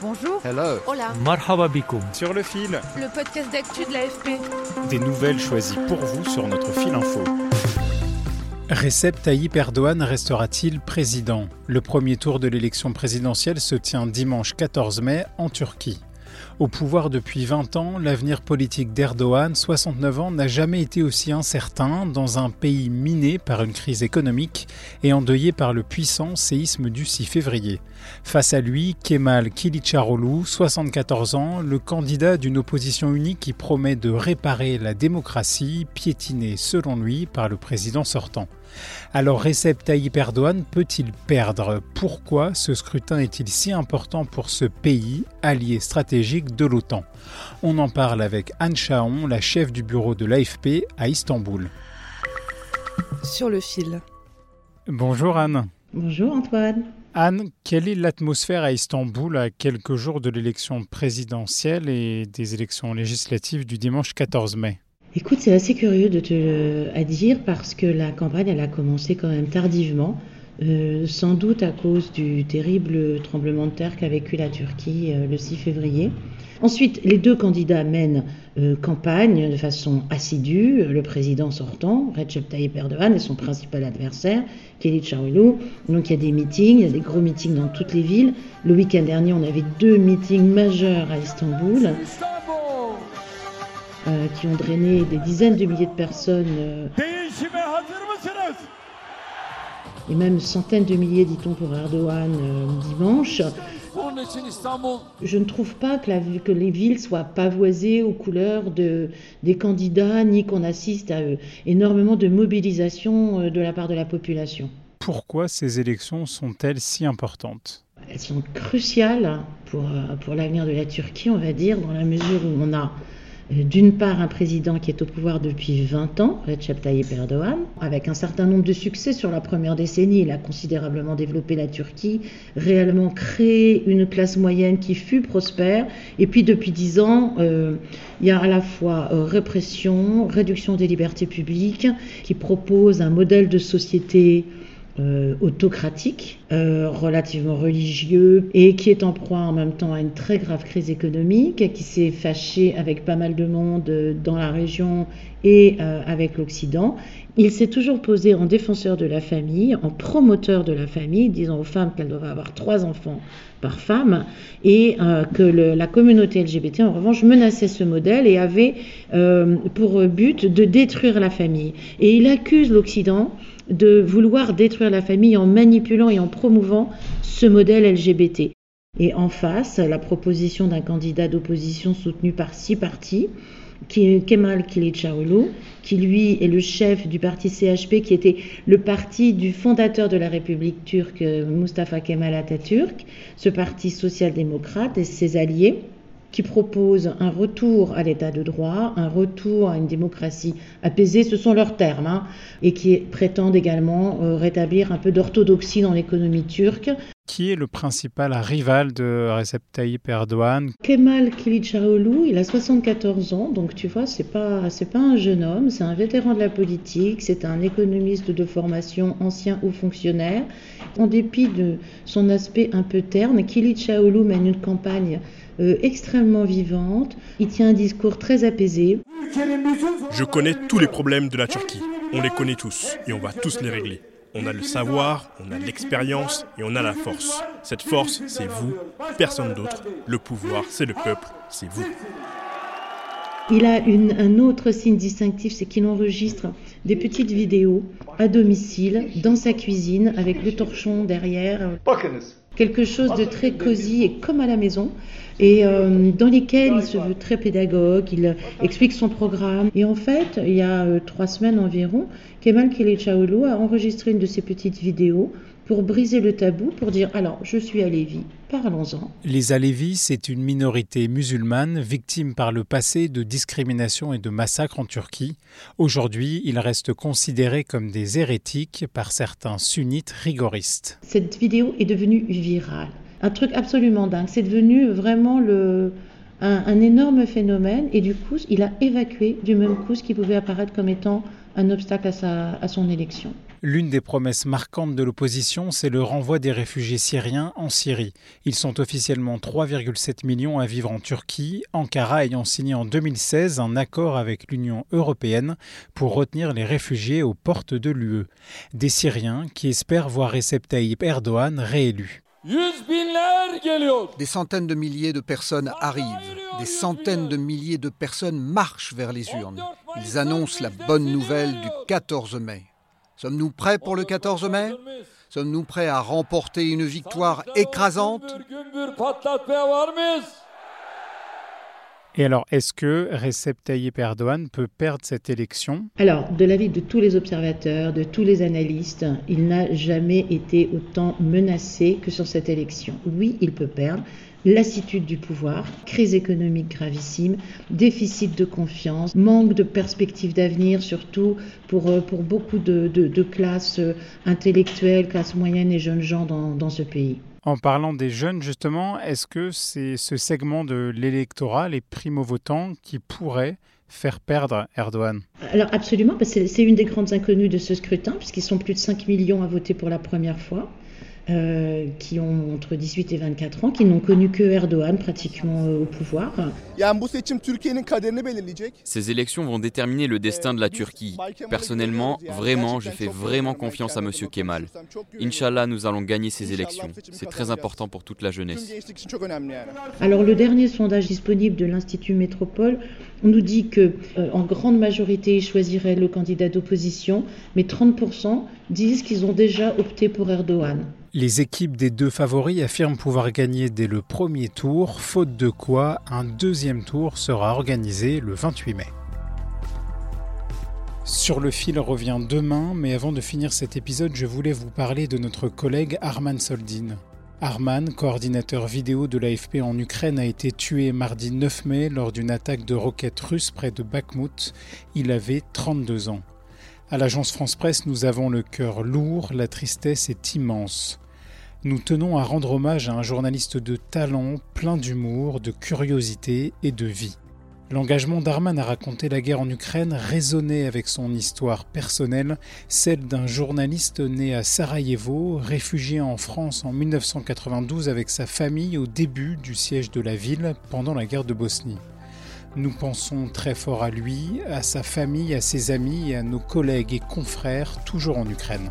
Bonjour. Hello. Hola. Marhaba Sur le fil. Le podcast d'actu de l'AFP. Des nouvelles choisies pour vous sur notre fil info. Recep Tayyip Erdogan restera-t-il président? Le premier tour de l'élection présidentielle se tient dimanche 14 mai en Turquie. Au pouvoir depuis 20 ans, l'avenir politique d'Erdogan, 69 ans, n'a jamais été aussi incertain dans un pays miné par une crise économique et endeuillé par le puissant séisme du 6 février. Face à lui, Kemal Kilicdaroglu, 74 ans, le candidat d'une opposition unique qui promet de réparer la démocratie, piétinée selon lui par le président sortant. Alors Recep Tayyip Erdogan peut-il perdre? Pourquoi ce scrutin est-il si important pour ce pays, allié stratégique de l'OTAN On en parle avec Anne Chaon, la chef du bureau de l'AFP à Istanbul. Sur le fil. Bonjour Anne. Bonjour Antoine. Anne, quelle est l'atmosphère à Istanbul à quelques jours de l'élection présidentielle et des élections législatives du dimanche 14 mai? Écoute, c'est assez curieux de te à dire parce que la campagne, elle a commencé quand même tardivement, euh, sans doute à cause du terrible tremblement de terre qu'a vécu la Turquie euh, le 6 février. Ensuite, les deux candidats mènent euh, campagne de façon assidue. Le président sortant, Recep Tayyip Erdogan, et son principal adversaire, Kılıçdaroğlu. Donc il y a des meetings, il y a des gros meetings dans toutes les villes. Le week-end dernier, on avait deux meetings majeurs à Istanbul. Qui ont drainé des dizaines de milliers de personnes et même centaines de milliers, dit-on, pour Erdogan euh, dimanche. Je ne trouve pas que, la, que, les villes soient pavoisées aux couleurs de, des candidats, ni qu'on assiste à énormément de mobilisation de la part de la population. Pourquoi ces élections sont-elles si importantes? Elles sont cruciales pour, pour l'avenir de la Turquie, on va dire, dans la mesure où on a euh, d'une part un président qui est au pouvoir depuis 20 ans, Recep Tayyip Erdogan, avec un certain nombre de succès sur la première décennie. Il a considérablement développé la Turquie, réellement créé une classe moyenne qui fut prospère. Et puis depuis 10 ans, euh, il y a à la fois euh, répression, réduction des libertés publiques, qui propose un modèle de société euh, autocratique, euh, relativement religieux et qui est en proie en même temps à une très grave crise économique, qui s'est fâché avec pas mal de monde euh, dans la région et avec l'Occident. Il s'est toujours posé en défenseur de la famille, en promoteur de la famille, disant aux femmes qu'elles doivent avoir trois enfants par femme, et que la communauté LGBT, en revanche, menaçait ce modèle et avait pour but de détruire la famille. Et il accuse l'Occident de vouloir détruire la famille en manipulant et en promouvant ce modèle LGBT. Et en face, la proposition d'un candidat d'opposition soutenu par six partis, Kemal Kılıçdaroğlu, qui lui est le chef du parti CHP, qui était le parti du fondateur de la République turque, Mustafa Kemal Atatürk, ce parti social-démocrate et ses alliés qui propose un retour à l'état de droit, un retour à une démocratie apaisée, ce sont leurs termes, hein, et qui prétendent également euh, rétablir un peu d'orthodoxie dans l'économie turque. Qui est le principal rival de Recep Tayyip Erdogan? Kemal Kılıçdaroğlu, il a 74 ans, donc tu vois, c'est pas c'est pas un jeune homme, c'est un vétéran de la politique, c'est un économiste de formation, ancien haut fonctionnaire. En dépit de son aspect un peu terne, Kılıçdaroğlu mène une campagne euh, extrêmement vivante. Il tient un discours très apaisé. Je connais tous les problèmes de la Turquie. On les connaît tous et on va tous les régler. On a le savoir, on a l'expérience et on a la force. Cette force, c'est vous, personne d'autre. Le pouvoir, c'est le peuple, c'est vous. Il a un autre signe distinctif, c'est qu'il enregistre des petites vidéos à domicile, dans sa cuisine, avec le torchon derrière. Quelque chose de très cosy et comme à la maison et euh, dans lesquels il se veut très pédagogue, il explique son programme. Et en fait, il y a euh, trois semaines environ, Kemal Kilichaoulou a enregistré une de ses petites vidéos pour briser le tabou, pour dire alors je suis Alévi, parlons-en. Les Alévis, c'est une minorité musulmane victime par le passé de discrimination et de massacres en Turquie. Aujourd'hui, ils restent considérés comme des hérétiques par certains sunnites rigoristes. Cette vidéo est devenue virale un truc absolument dingue. C'est devenu vraiment le, un, énorme phénomène et du coup, il a évacué du même coup ce qui pouvait apparaître comme étant un obstacle à, sa, à son élection. L'une des promesses marquantes de l'opposition, c'est le renvoi des réfugiés syriens en Syrie. Ils sont officiellement 3,7 millions à vivre en Turquie, Ankara ayant signé en 2016 un accord avec l'Union européenne pour retenir les réfugiés aux portes de l'UE. Des Syriens qui espèrent voir Recep Tayyip Erdogan réélu. Des centaines de milliers de personnes arrivent, des centaines de milliers de personnes marchent vers les urnes. Ils annoncent la bonne nouvelle du 14 mai. Sommes-nous prêts pour le 14 mai? Sommes-nous prêts à remporter une victoire écrasante? Et alors, est-ce que Recep Tayyip Erdogan peut perdre cette élection? Alors, de l'avis de tous les observateurs, de tous les analystes, il n'a jamais été autant menacé que sur cette élection. Oui, il peut perdre lassitude du pouvoir, crise économique gravissime, déficit de confiance, manque de perspectives d'avenir, surtout pour, euh, pour beaucoup de, de, classes euh, intellectuelles, classes moyennes et jeunes gens dans, dans ce pays. En parlant des jeunes, justement, est-ce que c'est ce segment de l'électorat, les primo-votants, qui pourrait faire perdre Erdogan? Alors absolument, c'est une des grandes inconnues de ce scrutin, puisqu'ils sont plus de 5 millions à voter pour la première fois. Euh, qui ont entre 18 et 24 ans, qui n'ont connu que Erdogan pratiquement euh, au pouvoir. Ces élections vont déterminer le destin de la Turquie. Personnellement, vraiment, je fais vraiment confiance à M. Kemal. Inch'Allah, nous allons gagner ces élections. C'est très important pour toute la jeunesse. Alors le dernier sondage disponible de l'Institut Métropole nous dit que euh, en grande majorité, ils choisiraient le candidat d'opposition, mais 30% disent qu'ils ont déjà opté pour Erdogan. Les équipes des deux favoris affirment pouvoir gagner dès le premier tour, faute de quoi un deuxième tour sera organisé le 28 mai. Sur le fil revient demain, mais avant de finir cet épisode, je voulais vous parler de notre collègue Arman Soldin. Arman, coordinateur vidéo de l'AFP en Ukraine, a été tué mardi 9 mai lors d'une attaque de roquettes russes près de Bakhmut. Il avait 32 ans. À l'agence France Presse, nous avons le cœur lourd, la tristesse est immense. Nous tenons à rendre hommage à un journaliste de talent, plein d'humour, de curiosité et de vie. L'engagement d'Arman à raconter la guerre en Ukraine résonnait avec son histoire personnelle, celle d'un journaliste né à Sarajevo, réfugié en France en 1992 avec sa famille au début du siège de la ville pendant la guerre de Bosnie. Nous pensons très fort à lui, à sa famille, à ses amis et à nos collègues et confrères toujours en Ukraine.